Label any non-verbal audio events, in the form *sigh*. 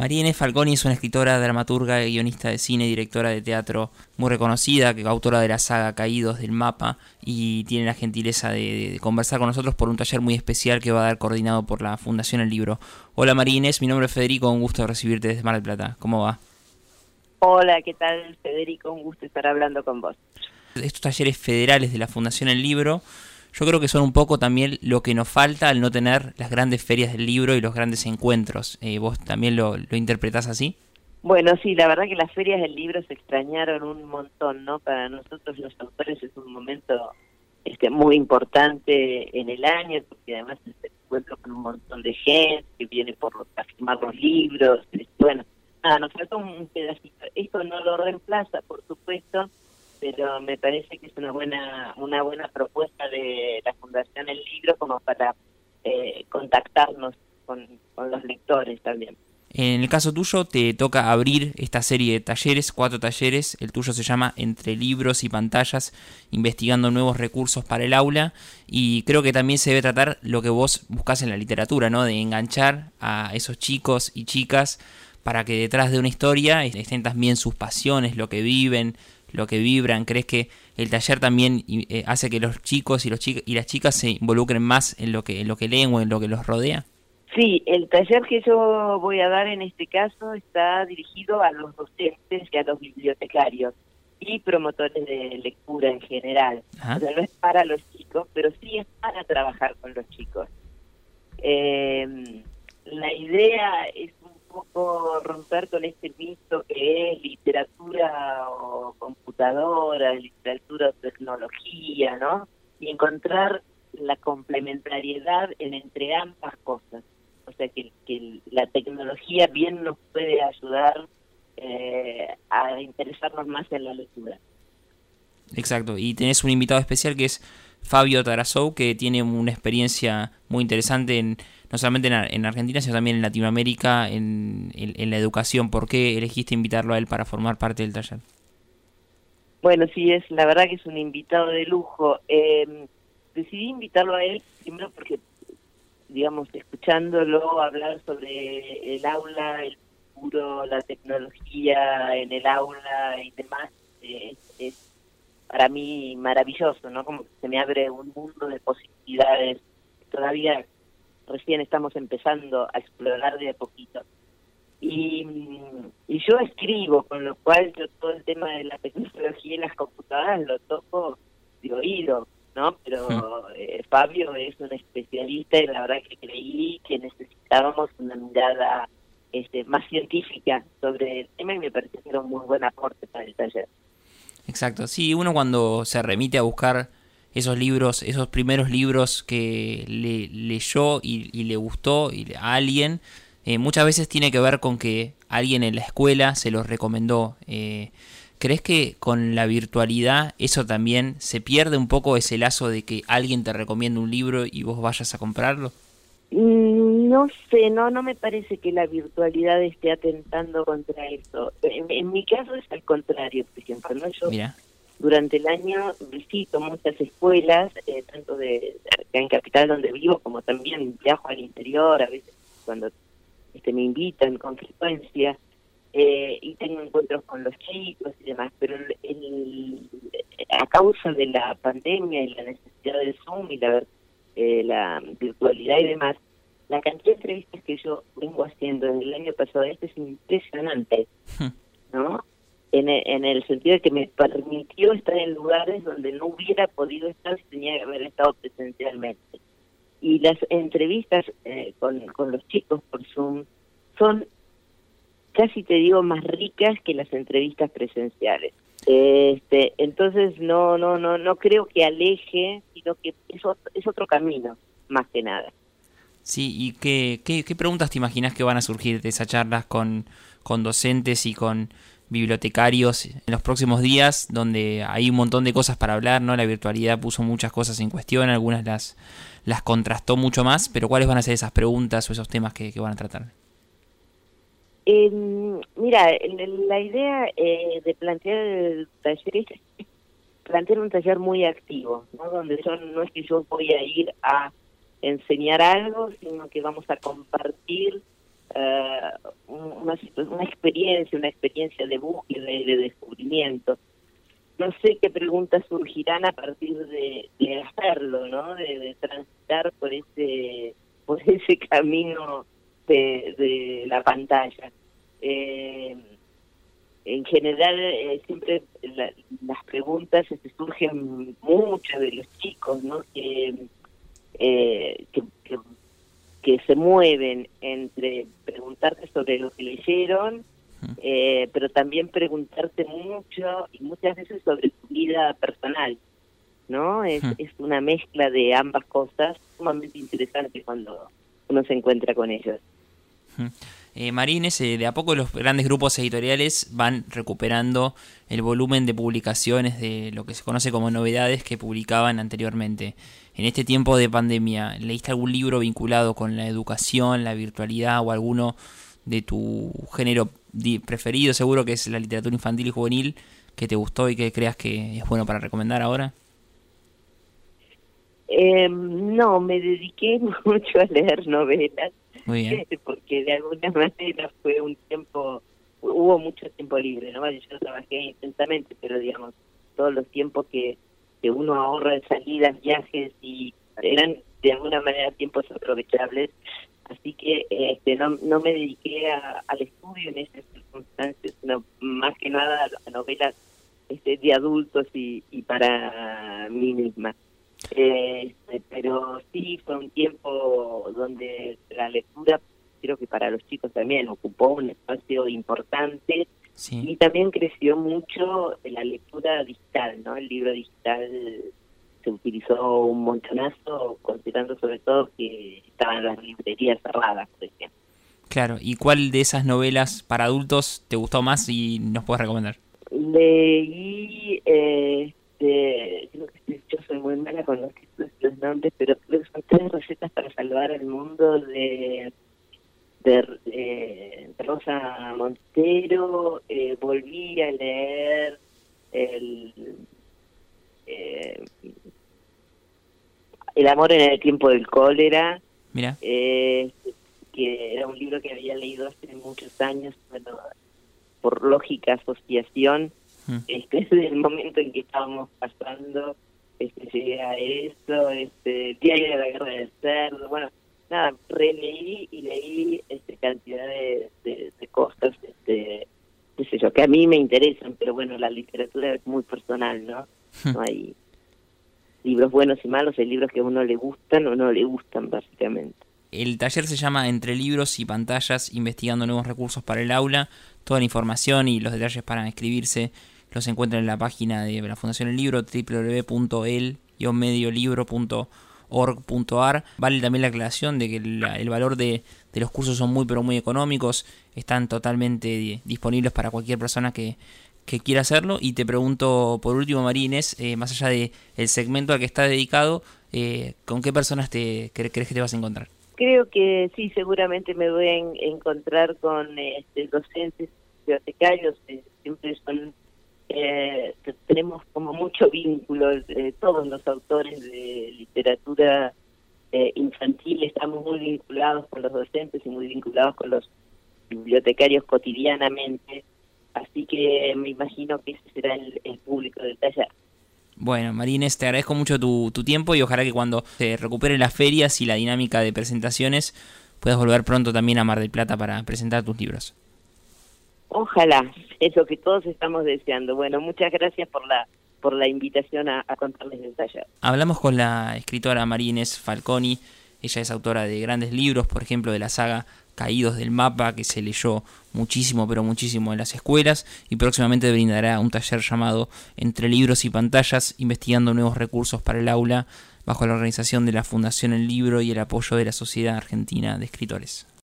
María Inés Falconi es una escritora, dramaturga, guionista de cine, directora de teatro muy reconocida, que autora de la saga Caídos del Mapa y tiene la gentileza de, conversar con nosotros por un taller muy especial que va a dar coordinado por la Fundación El Libro. Hola María Inés, mi nombre es Federico, un gusto recibirte desde Mar del Plata. ¿Cómo va? Hola, ¿qué tal Federico? Un gusto estar hablando con vos. Estos talleres federales de la Fundación El Libro yo creo que son un poco también lo que nos falta al no tener las grandes ferias del libro y los grandes encuentros. Eh, ¿Vos también lo, lo interpretás así? Bueno, sí, la verdad que las ferias del libro se extrañaron un montón, ¿no? Para nosotros los autores es un momento este muy importante en el año, porque además se encuentra con un montón de gente que viene por a firmar los libros. Bueno, nada, nos falta un pedacito. Esto no lo reemplaza, por supuesto, pero me parece que es una buena una buena propuesta de la Fundación El Libro como para eh, contactarnos con, los lectores también. En el caso tuyo te toca abrir esta serie de talleres, cuatro talleres, el tuyo se llama Entre libros y pantallas, investigando nuevos recursos para el aula y creo que también se debe tratar lo que vos buscas en la literatura, ¿no? De enganchar a esos chicos y chicas para que detrás de una historia estén también sus pasiones, lo que viven, lo que vibran? ¿Crees que el taller también eh, hace que los chicos y, los y las chicas se involucren más en lo, que, en lo que leen o en lo que los rodea? Sí, el taller que yo voy a dar en este caso está dirigido a los docentes y a los bibliotecarios y promotores de lectura en general. O sea, no es para los chicos, pero sí es para trabajar con los chicos. Eh, la idea es poco romper con este mito que es literatura o computadora, literatura o tecnología, ¿no? Y encontrar la complementariedad en entre ambas cosas. O sea, que, que la tecnología bien nos puede ayudar eh, a interesarnos más en la lectura. Exacto, y tenés un invitado especial que es Fabio Tarasou, que tiene una experiencia muy interesante en no solamente en, Argentina, sino también en Latinoamérica, en, la educación. ¿Por qué elegiste invitarlo a él para formar parte del taller? Bueno, sí, es la verdad que es un invitado de lujo. Eh, decidí invitarlo a él primero porque, digamos, escuchándolo hablar sobre el aula, el futuro, la tecnología en el aula y demás, eh, es para mí maravilloso, ¿no? Como que se me abre un mundo de posibilidades. Todavía recién estamos empezando a explorar de a poquito. Y, y yo escribo, con lo cual yo todo el tema de la tecnología y las computadoras lo toco de oído, ¿no? Pero eh, Fabio es un especialista y la verdad que creí que necesitábamos una mirada este, más científica sobre el tema y me parece que era un muy buen aporte para el taller. Exacto, sí, uno cuando se remite a buscar esos libros, esos primeros libros que le leyó y, le gustó a alguien, eh, muchas veces tiene que ver con que alguien en la escuela se los recomendó. Eh, ¿Crees que con la virtualidad eso también se pierde un poco ese lazo de que alguien te recomienda un libro y vos vayas a comprarlo? Mm, no sé, no, no me parece que la virtualidad esté atentando contra eso. En, mi caso es al contrario, por ejemplo, ¿no? Yo Mira durante el año visito muchas escuelas, eh, tanto de, en Capital donde vivo, como también viajo al interior, a veces cuando este, me invitan con frecuencia, eh, y tengo encuentros con los chicos y demás, pero el, a causa de la pandemia y la necesidad del Zoom y la, eh, la virtualidad y demás, la cantidad de entrevistas que yo vengo haciendo desde el año pasado este es impresionante, ¿no? En, el sentido de que me permitió estar en lugares donde no hubiera podido estar si tenía que haber estado presencialmente. Y las entrevistas eh, con, con los chicos por Zoom son, casi te digo, más ricas que las entrevistas presenciales. Este, entonces no, no, no, no creo que aleje, sino que es otro, es otro camino, más que nada. Sí, ¿y qué, qué, qué preguntas te imaginas que van a surgir de esas charlas con, con docentes y con bibliotecarios en los próximos días, donde hay un montón de cosas para hablar, ¿no? La virtualidad puso muchas cosas en cuestión, algunas las, las contrastó mucho más, pero ¿cuáles van a ser esas preguntas o esos temas que, van a tratar? mira, la idea eh, de plantear el taller es *laughs* plantear un taller muy activo, ¿no? donde yo no es que yo voy a ir a enseñar algo, sino que vamos a compartir una, una experiencia, una experiencia de búsqueda y de descubrimiento no sé qué preguntas surgirán a partir de, hacerlo, ¿no? De, transitar por ese *laughs* por ese camino de, la pantalla. Eh, en general, eh, siempre las preguntas este, surgen mucho de los chicos, ¿no? Que, eh, que, que se mueven sobre lo que leyeron eh, pero también preguntarte mucho y muchas veces sobre tu vida personal, ¿no? Es, es una mezcla de ambas cosas sumamente interesante cuando uno se encuentra con ellos. Eh, Marines, eh, de a poco los grandes grupos editoriales van recuperando el volumen de publicaciones de lo que se conoce como novedades que publicaban anteriormente. En este tiempo de pandemia, ¿leíste algún libro vinculado con la educación, la virtualidad o alguno de tu género preferido, seguro que es la literatura infantil y juvenil, que te gustó y que creas que es bueno para recomendar ahora? Em, no, me dediqué *laughs* mucho a leer novelas, *laughs* porque de alguna *laughs* manera fue un tiempo, hubo mucho tiempo libre, ¿no? Yo trabajé intensamente, pero digamos, todos los tiempos que, que uno ahorra de salidas, viajes y eran de alguna manera tiempos aprovechables Así que este, no, no me dediqué al estudio en esas circunstancias, sino más que nada a novelas este, de adultos y, y para mí misma. Este, pero sí fue un tiempo donde la lectura, creo que para los chicos también ocupó un espacio importante y también creció mucho la lectura digital, ¿no? El libro digital se utilizó un montonazo, considerando sobre todo que estaban las librerías cerradas, por ejemplo. Claro, ¿y cuál de esas novelas para adultos te gustó más y nos puedes recomendar? Leí, eh, creo que yo soy muy mala con los, los nombres, pero creo que son tres recetas para salvar el mundo de, de, Rosa Montero. Eh, volví a leer el eh, el amor en el tiempo del cólera. Mira. Eh, que era un libro que había leído hace muchos años, bueno, por lógica asociación, mm. este *laughs* es el momento en que estábamos pasando, este llegué a eso, este Diario de la Guerra del Cerdo, bueno, nada, releí y leí este cantidad de, de, cosas, este, qué sé yo, que a mí me interesan, pero bueno, la literatura es muy personal, ¿no? Hmm. No hay libros buenos y malos, hay libros que a uno le gustan o no le gustan, básicamente. El taller se llama Entre libros y pantallas, investigando nuevos recursos para el aula. Toda la información y los detalles para inscribirse los encuentran en la página de la Fundación El Libro, www.el-mediolibro.org.ar. Vale también la aclaración de que el valor de, de, los cursos son muy pero muy económicos, están totalmente disponibles para cualquier persona que, que quiera hacerlo. Y te pregunto por último, Marines, eh, más allá de el segmento al que está dedicado, eh, ¿con qué personas te crees que te vas a encontrar? Creo que sí, seguramente me voy a encontrar con este, docentes, bibliotecarios, eh, siempre son, tenemos como mucho vínculo, todos los autores de literatura infantil estamos muy vinculados con los docentes y muy vinculados con los bibliotecarios cotidianamente Así que me imagino que ese será el, público del taller. Bueno, Marines, te agradezco mucho tu, tiempo y ojalá que cuando se recuperen las ferias y la dinámica de presentaciones puedas volver pronto también a Mar del Plata para presentar tus libros. Ojalá, es lo que todos estamos deseando. Bueno, muchas gracias por la por la invitación a, a contarles el taller. Hablamos con la escritora Marines Falconi, ella es autora de grandes libros, por ejemplo, de la saga Caídos del Mapa, que se leyó muchísimo, pero muchísimo en las escuelas, y próximamente brindará un taller llamado Entre libros y pantallas, investigando nuevos recursos para el aula, bajo la organización de la Fundación El Libro y el apoyo de la Sociedad Argentina de Escritores.